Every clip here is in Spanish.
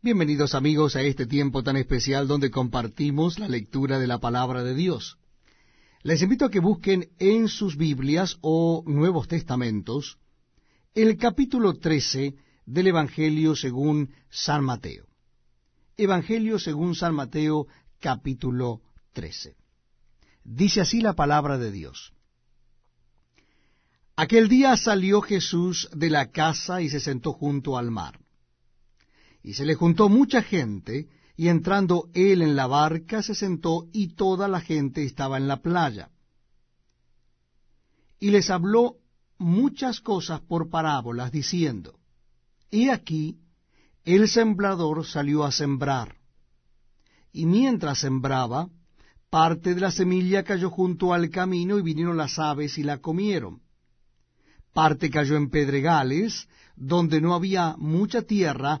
Bienvenidos amigos a este tiempo tan especial donde compartimos la lectura de la palabra de Dios. Les invito a que busquen en sus Biblias o Nuevos Testamentos el capítulo 13 del Evangelio según San Mateo. Evangelio según San Mateo capítulo 13. Dice así la palabra de Dios. Aquel día salió Jesús de la casa y se sentó junto al mar y se le juntó mucha gente, y entrando él en la barca se sentó, y toda la gente estaba en la playa. Y les habló muchas cosas por parábolas, diciendo, He aquí, el sembrador salió a sembrar. Y mientras sembraba, parte de la semilla cayó junto al camino, y vinieron las aves y la comieron. Parte cayó en pedregales, donde no había mucha tierra,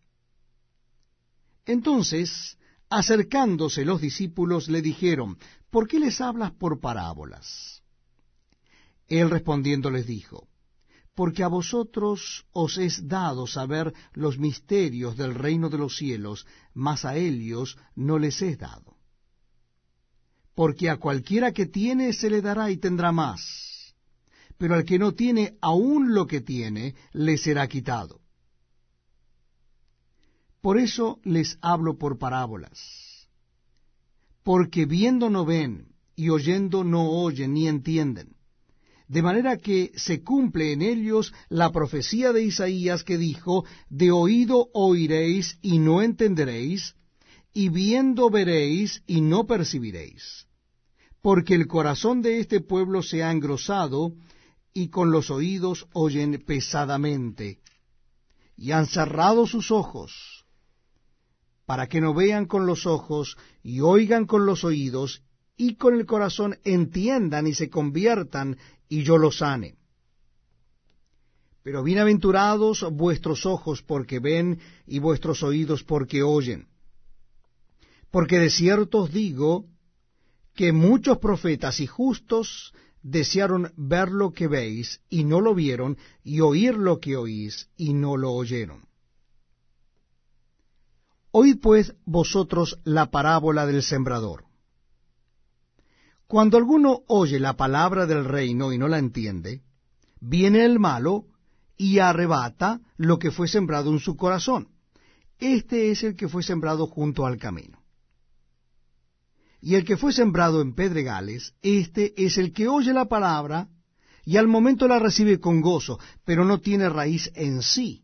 Entonces, acercándose los discípulos, le dijeron, ¿por qué les hablas por parábolas? Él respondiendo les dijo, porque a vosotros os es dado saber los misterios del reino de los cielos, mas a ellos no les es dado. Porque a cualquiera que tiene se le dará y tendrá más, pero al que no tiene aún lo que tiene, le será quitado. Por eso les hablo por parábolas. Porque viendo no ven, y oyendo no oyen ni entienden. De manera que se cumple en ellos la profecía de Isaías que dijo, de oído oiréis y no entenderéis, y viendo veréis y no percibiréis. Porque el corazón de este pueblo se ha engrosado, y con los oídos oyen pesadamente, y han cerrado sus ojos, para que no vean con los ojos y oigan con los oídos y con el corazón entiendan y se conviertan y yo los sane. Pero bienaventurados vuestros ojos porque ven y vuestros oídos porque oyen. Porque de cierto os digo que muchos profetas y justos desearon ver lo que veis y no lo vieron, y oír lo que oís y no lo oyeron. Oíd pues vosotros la parábola del sembrador. Cuando alguno oye la palabra del reino y no la entiende, viene el malo y arrebata lo que fue sembrado en su corazón. Este es el que fue sembrado junto al camino. Y el que fue sembrado en pedregales, este es el que oye la palabra y al momento la recibe con gozo, pero no tiene raíz en sí,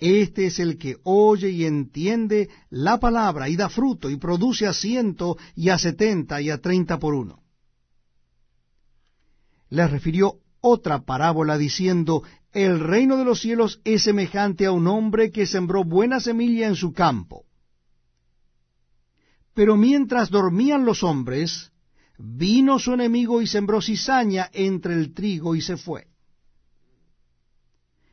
este es el que oye y entiende la palabra y da fruto y produce a ciento y a setenta y a treinta por uno. Les refirió otra parábola diciendo, el reino de los cielos es semejante a un hombre que sembró buena semilla en su campo. Pero mientras dormían los hombres, vino su enemigo y sembró cizaña entre el trigo y se fue.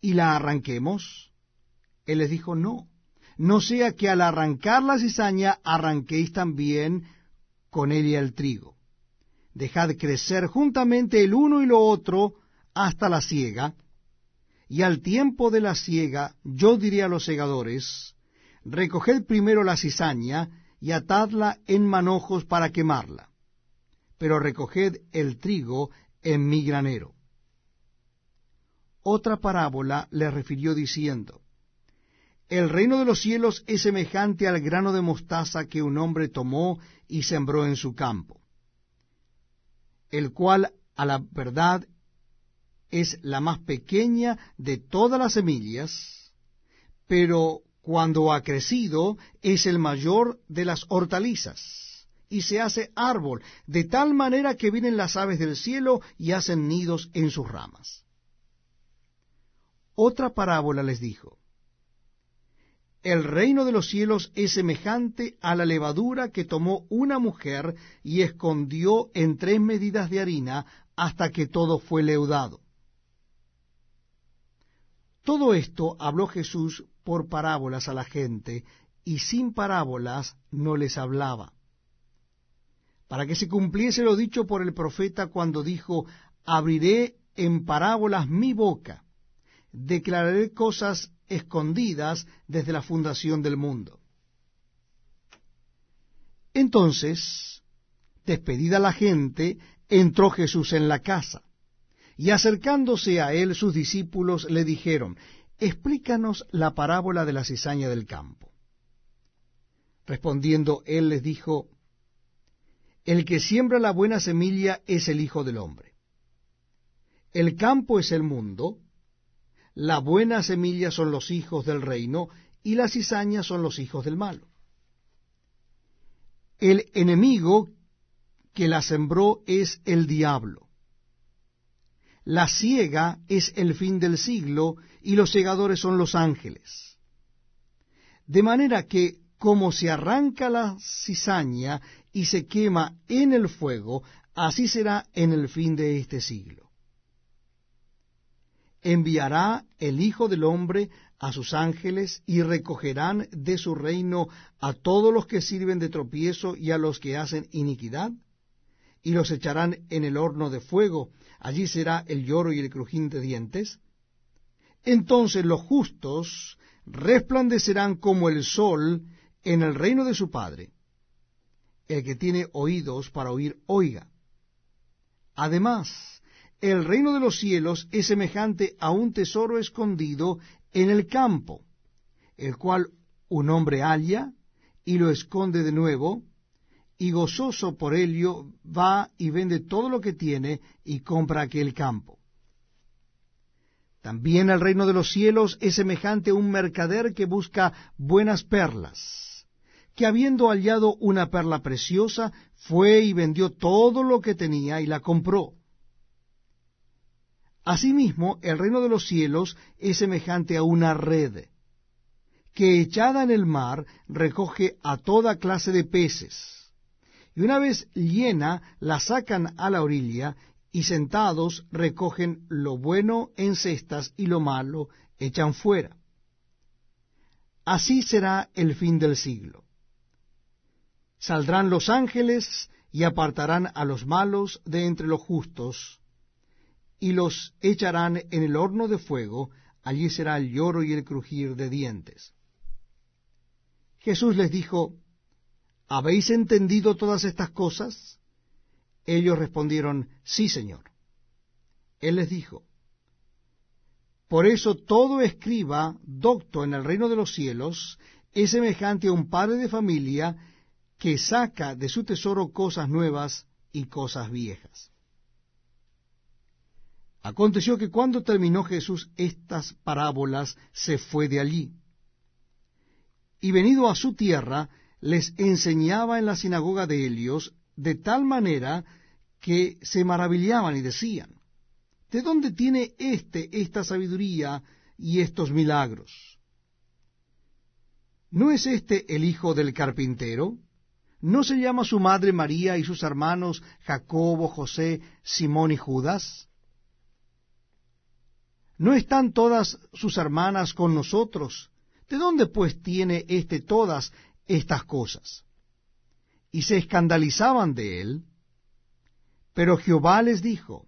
y la arranquemos? Él les dijo, no, no sea que al arrancar la cizaña arranquéis también con ella el trigo. dejad crecer juntamente el uno y lo otro hasta la siega, y al tiempo de la siega yo diré a los segadores, recoged primero la cizaña y atadla en manojos para quemarla, pero recoged el trigo en mi granero. Otra parábola le refirió diciendo, El reino de los cielos es semejante al grano de mostaza que un hombre tomó y sembró en su campo, el cual a la verdad es la más pequeña de todas las semillas, pero cuando ha crecido es el mayor de las hortalizas, y se hace árbol, de tal manera que vienen las aves del cielo y hacen nidos en sus ramas. Otra parábola les dijo, El reino de los cielos es semejante a la levadura que tomó una mujer y escondió en tres medidas de harina hasta que todo fue leudado. Todo esto habló Jesús por parábolas a la gente, y sin parábolas no les hablaba. Para que se cumpliese lo dicho por el profeta cuando dijo, abriré en parábolas mi boca, declararé cosas escondidas desde la fundación del mundo. Entonces, despedida la gente, entró Jesús en la casa. Y acercándose a él sus discípulos le dijeron, explícanos la parábola de la cizaña del campo. Respondiendo él les dijo, el que siembra la buena semilla es el Hijo del Hombre. El campo es el mundo, la buena semilla son los hijos del reino, y las cizañas son los hijos del malo. El enemigo que la sembró es el diablo. La ciega es el fin del siglo y los segadores son los ángeles. De manera que como se arranca la cizaña y se quema en el fuego, así será en el fin de este siglo. Enviará el Hijo del Hombre a sus ángeles y recogerán de su reino a todos los que sirven de tropiezo y a los que hacen iniquidad, y los echarán en el horno de fuego, allí será el lloro y el crujín de dientes. Entonces los justos resplandecerán como el sol en el reino de su Padre. El que tiene oídos para oír, oiga. Además, el reino de los cielos es semejante a un tesoro escondido en el campo, el cual un hombre halla y lo esconde de nuevo, y gozoso por ello va y vende todo lo que tiene y compra aquel campo. También el reino de los cielos es semejante a un mercader que busca buenas perlas, que habiendo hallado una perla preciosa, fue y vendió todo lo que tenía y la compró. Asimismo, el reino de los cielos es semejante a una red, que echada en el mar recoge a toda clase de peces y una vez llena la sacan a la orilla, y sentados recogen lo bueno en cestas y lo malo echan fuera. Así será el fin del siglo. Saldrán los ángeles y apartarán a los malos de entre los justos, y los echarán en el horno de fuego, allí será el lloro y el crujir de dientes. Jesús les dijo, ¿habéis entendido todas estas cosas? Ellos respondieron, sí, Señor. Él les dijo, por eso todo escriba docto en el reino de los cielos es semejante a un padre de familia que saca de su tesoro cosas nuevas y cosas viejas. Aconteció que cuando terminó Jesús estas parábolas, se fue de allí. Y venido a su tierra, les enseñaba en la sinagoga de Helios de tal manera que se maravillaban y decían, ¿de dónde tiene éste esta sabiduría y estos milagros? ¿No es este el hijo del carpintero? ¿No se llama su madre María y sus hermanos Jacobo, José, Simón y Judas? ¿No están todas sus hermanas con nosotros? ¿De dónde pues tiene éste todas estas cosas. Y se escandalizaban de él, Pero Jehová les dijo,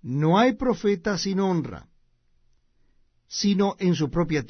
No hay profeta sin honra, sino en su propia